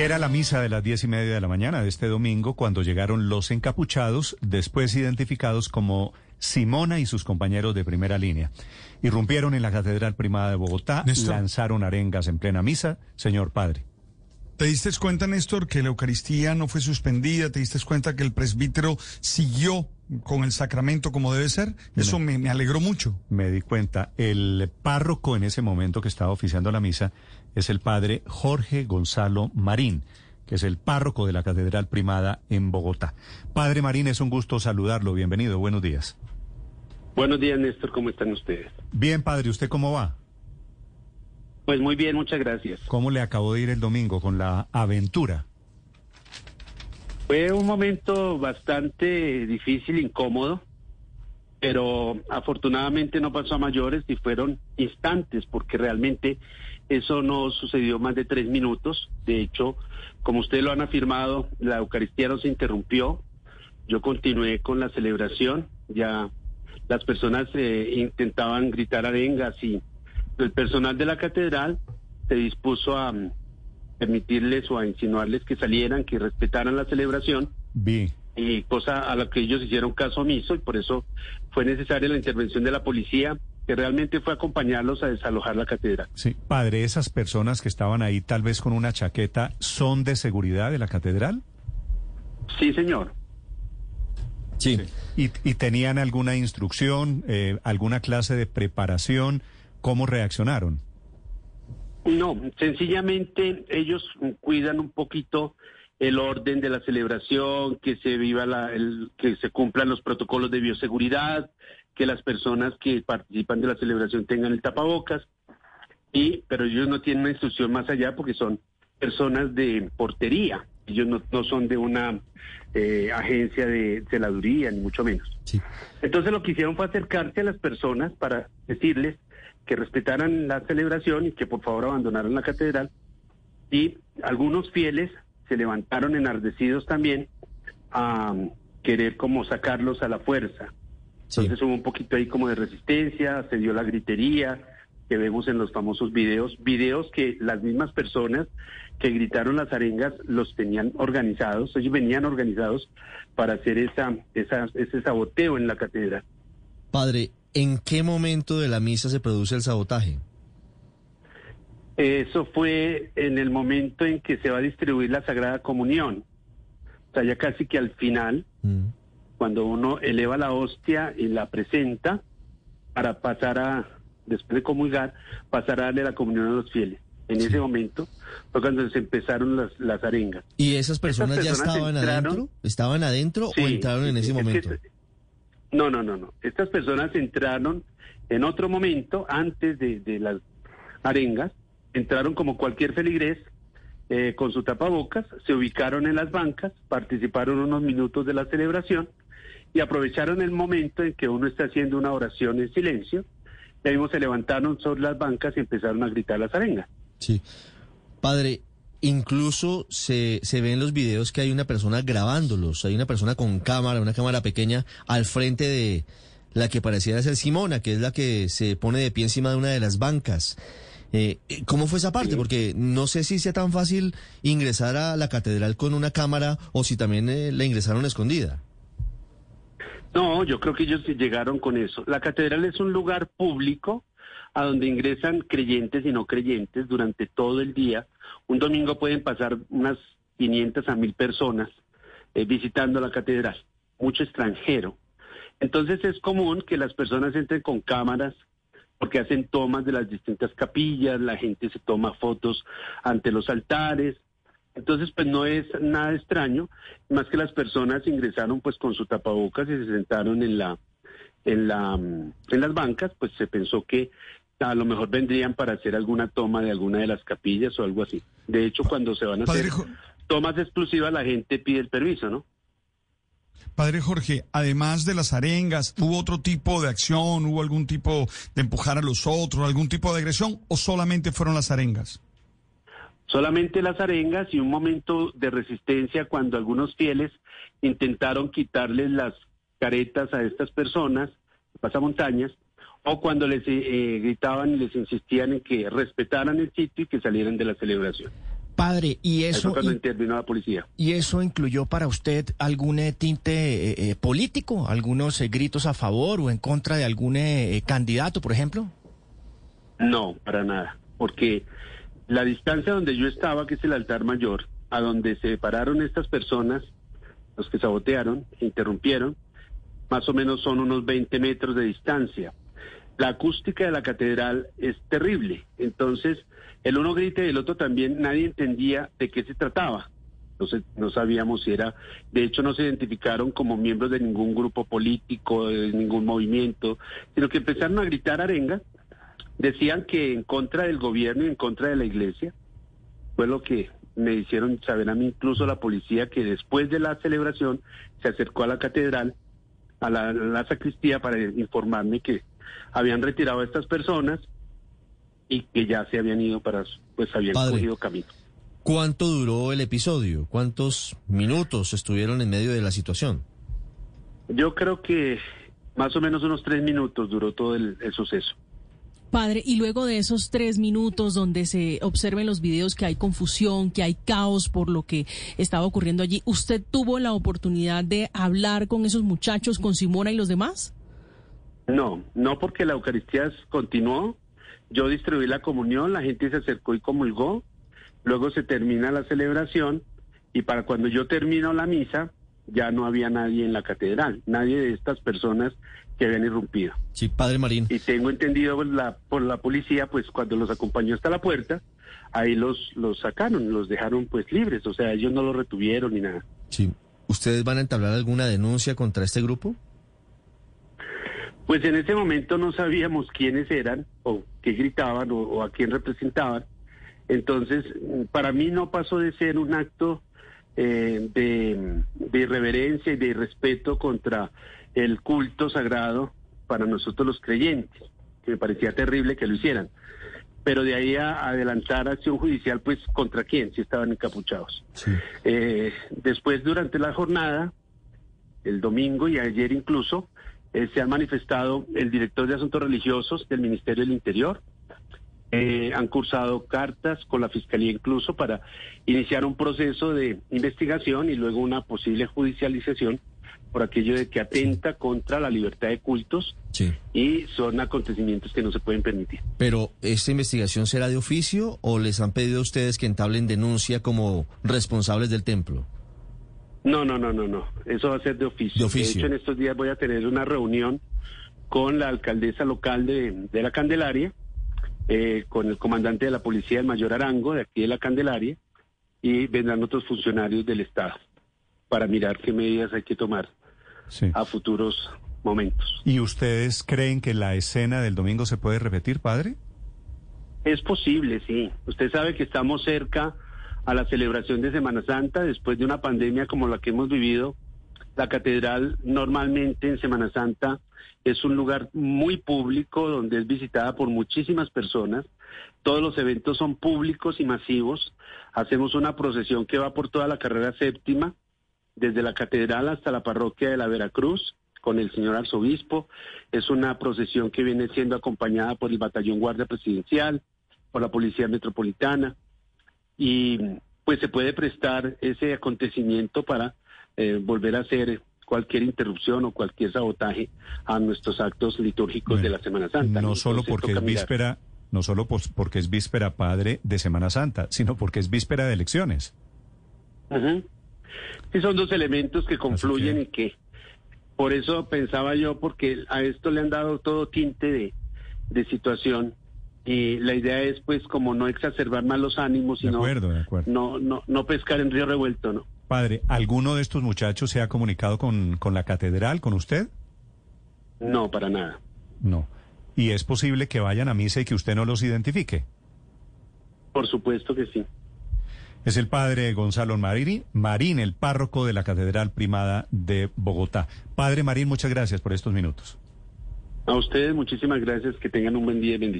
Era la misa de las diez y media de la mañana de este domingo cuando llegaron los encapuchados, después identificados como Simona y sus compañeros de primera línea. Irrumpieron en la Catedral Primada de Bogotá, Néstor. lanzaron arengas en plena misa. Señor padre. ¿Te diste cuenta, Néstor, que la Eucaristía no fue suspendida? ¿Te diste cuenta que el presbítero siguió con el sacramento como debe ser? Eso me, me alegró mucho. Me di cuenta, el párroco en ese momento que estaba oficiando la misa es el padre Jorge Gonzalo Marín, que es el párroco de la Catedral Primada en Bogotá. Padre Marín, es un gusto saludarlo. Bienvenido, buenos días. Buenos días, Néstor, ¿cómo están ustedes? Bien, padre, ¿usted cómo va? Pues muy bien, muchas gracias. ¿Cómo le acabó de ir el domingo con la aventura? Fue un momento bastante difícil, incómodo, pero afortunadamente no pasó a mayores y fueron instantes, porque realmente eso no sucedió más de tres minutos. De hecho, como ustedes lo han afirmado, la Eucaristía no se interrumpió. Yo continué con la celebración, ya las personas eh, intentaban gritar arengas y el personal de la catedral se dispuso a permitirles o a insinuarles que salieran, que respetaran la celebración Vi. y cosa a la que ellos hicieron caso omiso y por eso fue necesaria la intervención de la policía que realmente fue acompañarlos a desalojar la catedral. Sí, padre, esas personas que estaban ahí tal vez con una chaqueta, ¿son de seguridad de la catedral? Sí, señor. Sí. ¿Y, y tenían alguna instrucción, eh, alguna clase de preparación? ¿Cómo reaccionaron? No, sencillamente ellos cuidan un poquito el orden de la celebración, que se viva la, el, que se cumplan los protocolos de bioseguridad, que las personas que participan de la celebración tengan el tapabocas, y pero ellos no tienen una instrucción más allá porque son personas de portería, ellos no, no son de una eh, agencia de celaduría, ni mucho menos. Sí. Entonces lo que hicieron fue acercarse a las personas para decirles que respetaran la celebración y que por favor abandonaran la catedral. Y algunos fieles se levantaron enardecidos también a querer como sacarlos a la fuerza. Entonces hubo un poquito ahí como de resistencia, se dio la gritería que vemos en los famosos videos, videos que las mismas personas que gritaron las arengas los tenían organizados, ellos venían organizados para hacer esa, esa, ese saboteo en la catedral. Padre, ¿en qué momento de la misa se produce el sabotaje? Eso fue en el momento en que se va a distribuir la Sagrada Comunión. O sea, ya casi que al final, Mm. cuando uno eleva la hostia y la presenta para pasar a, después de comulgar, pasar a darle la comunión a los fieles. En ese momento fue cuando se empezaron las, las arengas. ¿Y esas personas, ya personas estaban entraron- adentro? ¿Estaban adentro o entraron en ese es que- momento? No, no, no, no. Estas personas entraron en otro momento, antes de, las arengas, entraron como cualquier feligrés eh, con su tapabocas, se ubicaron en las bancas, participaron unos minutos de la celebración y aprovecharon el momento en que uno está haciendo una oración en silencio. Y ahí mismo se levantaron sobre las bancas y empezaron a gritar las arengas. Sí. Padre, incluso se, se ve en los videos que hay una persona grabándolos. Hay una persona con cámara, una cámara pequeña, al frente de la que pareciera ser Simona, que es la que se pone de pie encima de una de las bancas. Eh, ¿Cómo fue esa parte? Porque no sé si sea tan fácil ingresar a la catedral con una cámara o si también eh, la ingresaron escondida. No, yo creo que ellos llegaron con eso. La catedral es un lugar público a donde ingresan creyentes y no creyentes durante todo el día. Un domingo pueden pasar unas 500 a 1000 personas eh, visitando la catedral, mucho extranjero. Entonces es común que las personas entren con cámaras porque hacen tomas de las distintas capillas, la gente se toma fotos ante los altares. Entonces, pues no es nada extraño, más que las personas ingresaron pues con su tapabocas y se sentaron en la en la mm, en las bancas, pues se pensó que a lo mejor vendrían para hacer alguna toma de alguna de las capillas o algo así. De hecho, cuando se van a Padre, hacer Jo- tomas exclusivas, la gente pide el permiso, ¿no? Padre Jorge, además de las arengas, ¿hubo otro tipo de acción? ¿Hubo algún tipo de empujar a los otros? ¿Algún tipo de agresión? ¿O solamente fueron las arengas? Solamente las arengas y un momento de resistencia cuando algunos fieles intentaron quitarles las caretas a estas personas, pasamontañas, o cuando les eh, gritaban y les insistían en que respetaran el sitio y que salieran de la celebración. Padre, y Eso eso, intervino la policía. ¿y eso incluyó para usted algún eh, tinte eh, eh, político? ¿Algunos eh, gritos a favor o en contra de algún eh, eh, candidato, por ejemplo? No, para nada, porque la distancia donde yo estaba, que es el altar mayor, a donde se pararon estas personas, los que sabotearon, interrumpieron, más o menos son unos 20 metros de distancia. La acústica de la catedral es terrible, entonces el uno grita y el otro también, nadie entendía de qué se trataba. Entonces no sabíamos si era, de hecho no se identificaron como miembros de ningún grupo político, de ningún movimiento, sino que empezaron a gritar arengas decían que en contra del gobierno y en contra de la iglesia fue lo que me hicieron saber a mí incluso la policía que después de la celebración se acercó a la catedral a la sacristía para informarme que habían retirado a estas personas y que ya se habían ido para pues habían Padre. cogido camino ¿Cuánto duró el episodio? ¿Cuántos minutos estuvieron en medio de la situación? yo creo que más o menos unos tres minutos duró todo el- el suceso Padre, y luego de esos tres minutos donde se observen los videos que hay confusión, que hay caos por lo que estaba ocurriendo allí, ¿usted tuvo la oportunidad de hablar con esos muchachos, con Simona y los demás? No, no porque la Eucaristía continuó. Yo distribuí la comunión, la gente se acercó y comulgó. Luego se termina la celebración y para cuando yo termino la misa ya no había nadie en la catedral, nadie de estas personas que habían irrumpido. Sí, Padre Marín. Y tengo entendido por la, por la policía, pues cuando los acompañó hasta la puerta, ahí los, los sacaron, los dejaron pues libres, o sea, ellos no los retuvieron ni nada. Sí. ¿Ustedes van a entablar alguna denuncia contra este grupo? Pues en ese momento no sabíamos quiénes eran o qué gritaban o, o a quién representaban. Entonces, para mí no pasó de ser un acto eh, de, de irreverencia y de irrespeto contra el culto sagrado para nosotros los creyentes, que me parecía terrible que lo hicieran. Pero de ahí a adelantar acción judicial, pues contra quién, si estaban encapuchados. Sí. Eh, después, durante la jornada, el domingo y ayer incluso, eh, se han manifestado el director de Asuntos Religiosos del Ministerio del Interior. Eh, han cursado cartas con la Fiscalía incluso para iniciar un proceso de investigación y luego una posible judicialización por aquello de que atenta contra la libertad de cultos Sí. y son acontecimientos que no se pueden permitir. Pero, ¿esta investigación será de oficio o les han pedido a ustedes que entablen denuncia como responsables del templo? No, no, no, no, no. Eso va a ser de oficio. De oficio. hecho, en estos días voy a tener una reunión con la alcaldesa local de, de la Candelaria, eh, con el comandante de la policía, el mayor Arango, de aquí de la Candelaria, y vendrán otros funcionarios del Estado para mirar qué medidas hay que tomar Sí. a futuros momentos. ¿Y ustedes creen que la escena del domingo se puede repetir, padre? Es posible, sí. Usted sabe que estamos cerca a la celebración de Semana Santa después de una pandemia como la que hemos vivido. La catedral normalmente en Semana Santa es un lugar muy público donde es visitada por muchísimas personas. Todos los eventos son públicos y masivos. Hacemos una procesión que va por toda la carrera séptima, desde la catedral hasta la parroquia de la Veracruz, con el señor arzobispo. Es una procesión que viene siendo acompañada por el batallón guardia presidencial, por la policía metropolitana, y pues se puede prestar ese acontecimiento para eh, volver a hacer cualquier interrupción o cualquier sabotaje a nuestros actos litúrgicos Bueno, de la Semana Santa. No solo Entonces, porque es víspera, no solo porque es víspera padre de Semana Santa, sino porque es víspera de elecciones. Ujú. Sí, son dos elementos que confluyen que- y que por eso pensaba yo, porque a esto le han dado todo tinte de, de situación y la idea es pues como no exacerbar más los ánimos, De sino acuerdo, de acuerdo. no, no, no pescar en río revuelto, ¿no? Padre, ¿alguno de estos muchachos se ha comunicado con, con la catedral, con usted? No, para nada. No. ¿Y es posible que vayan a misa y que usted no los identifique? Por supuesto que sí. Es el padre Gonzalo Marín, Marín, el párroco de la Catedral Primada de Bogotá. Padre Marín, muchas gracias por estos minutos. A ustedes muchísimas gracias, que tengan un buen día y bendiciones.